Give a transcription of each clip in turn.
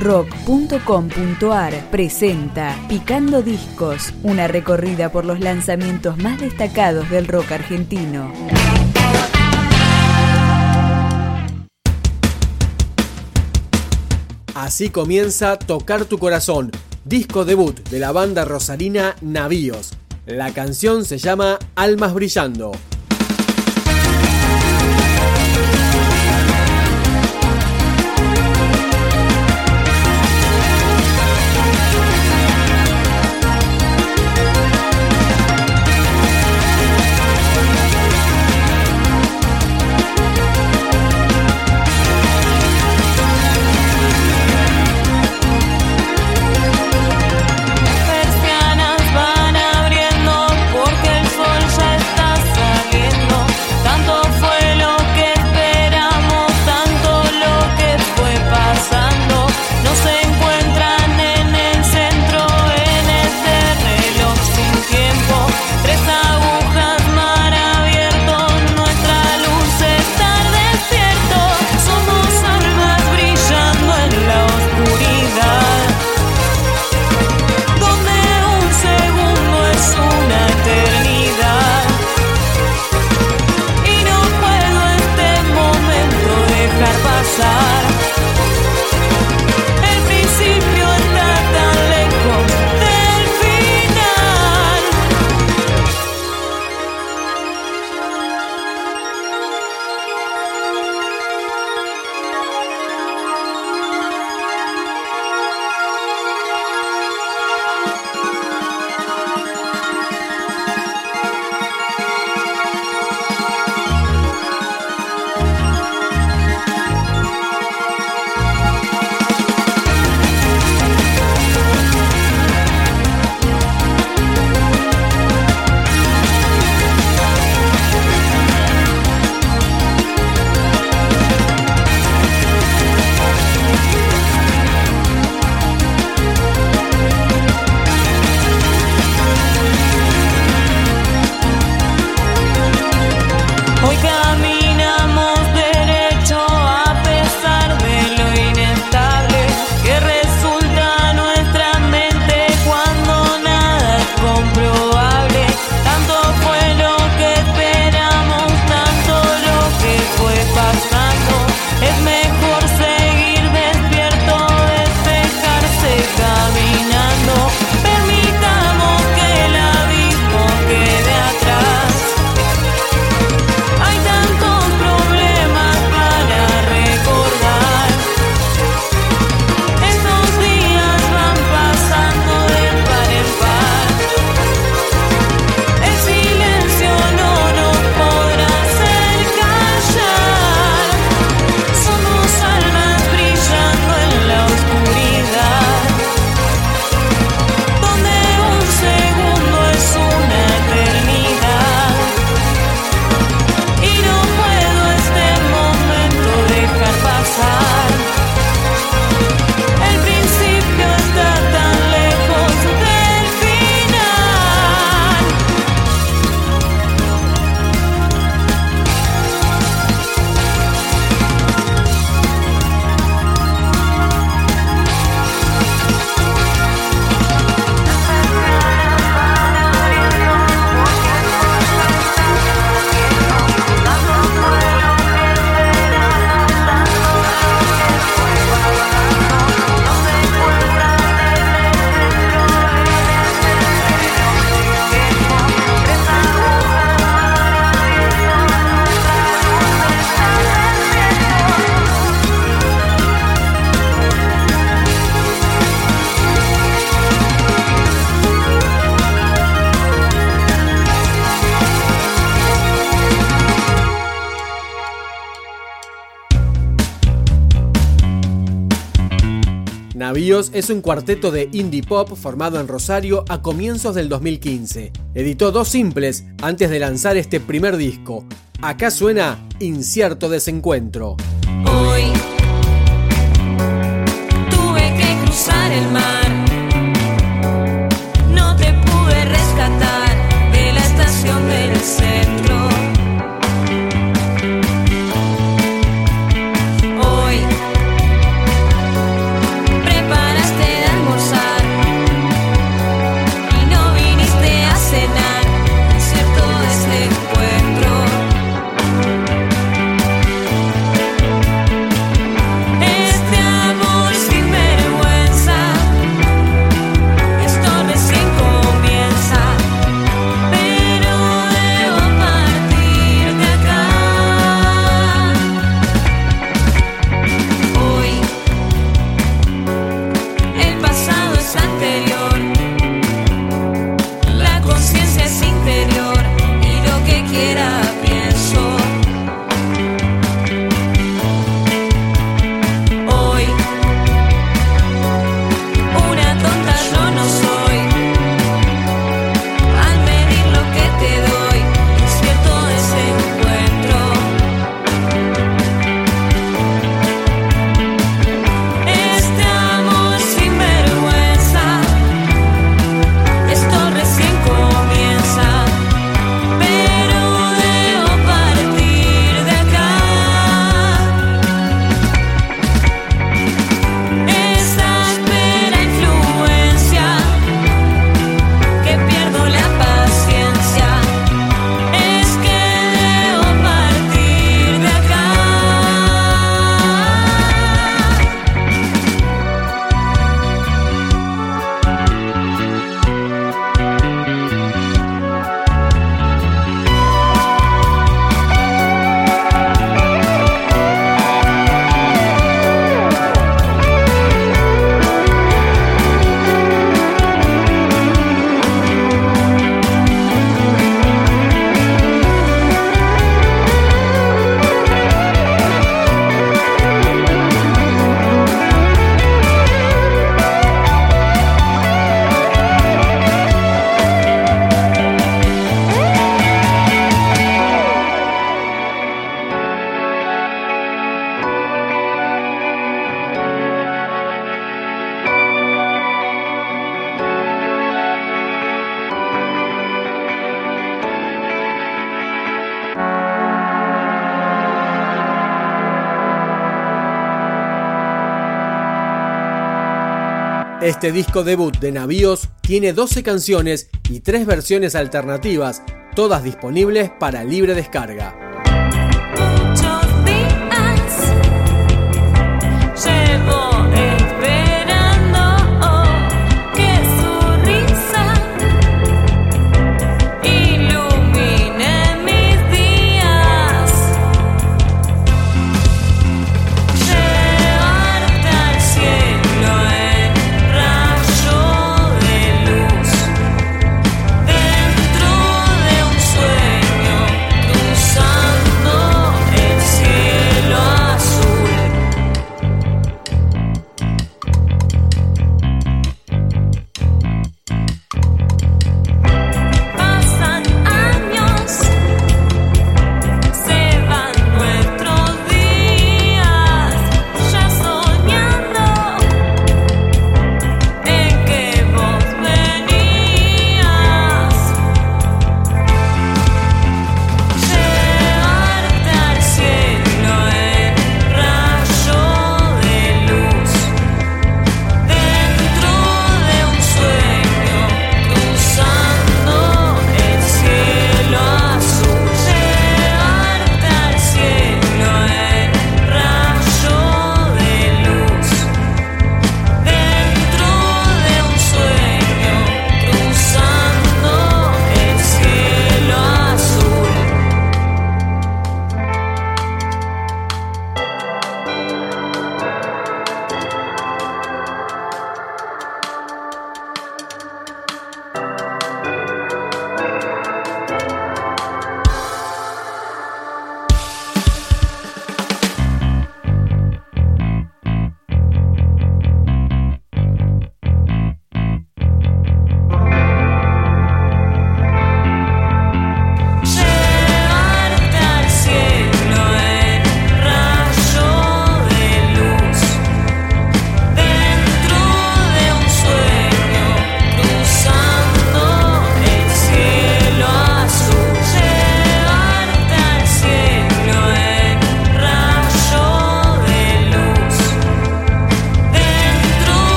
rock.com.ar presenta Picando Discos, una recorrida por los lanzamientos más destacados del rock argentino. Así comienza Tocar tu corazón, disco debut de la banda rosarina Navíos. La canción se llama Almas Brillando. Navíos es un cuarteto de indie pop formado en Rosario a comienzos del 2015. Editó dos simples antes de lanzar este primer disco. Acá suena Incierto Desencuentro. Este disco debut de Navíos tiene 12 canciones y 3 versiones alternativas, todas disponibles para libre descarga.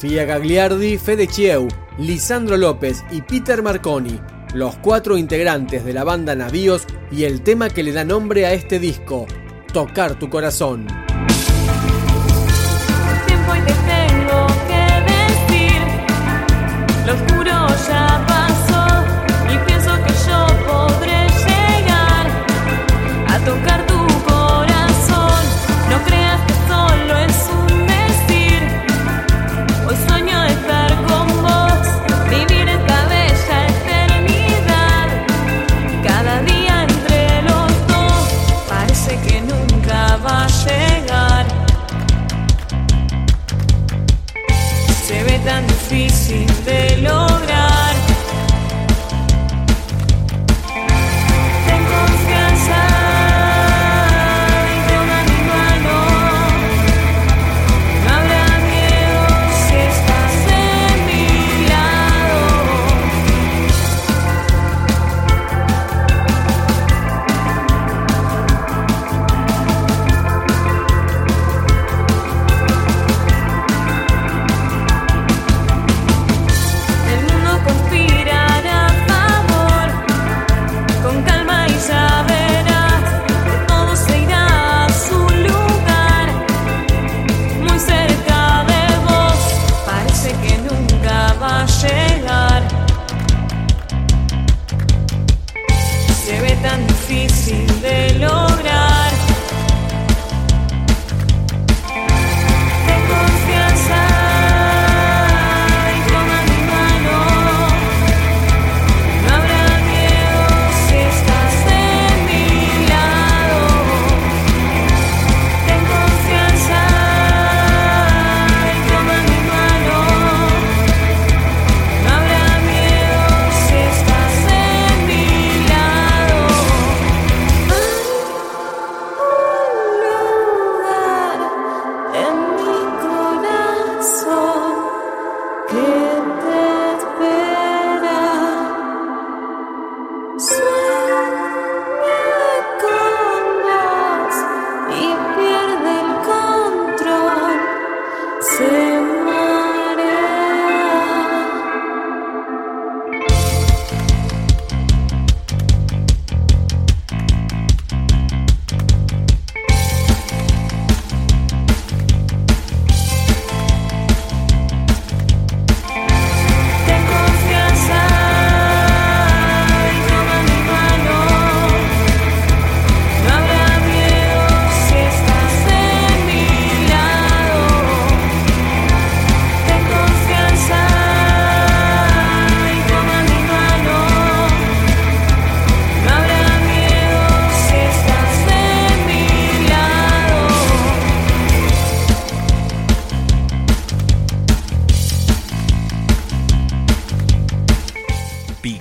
Fia Gagliardi, Fede Chieu, Lisandro López y Peter Marconi, los cuatro integrantes de la banda Navíos y el tema que le da nombre a este disco, Tocar tu corazón.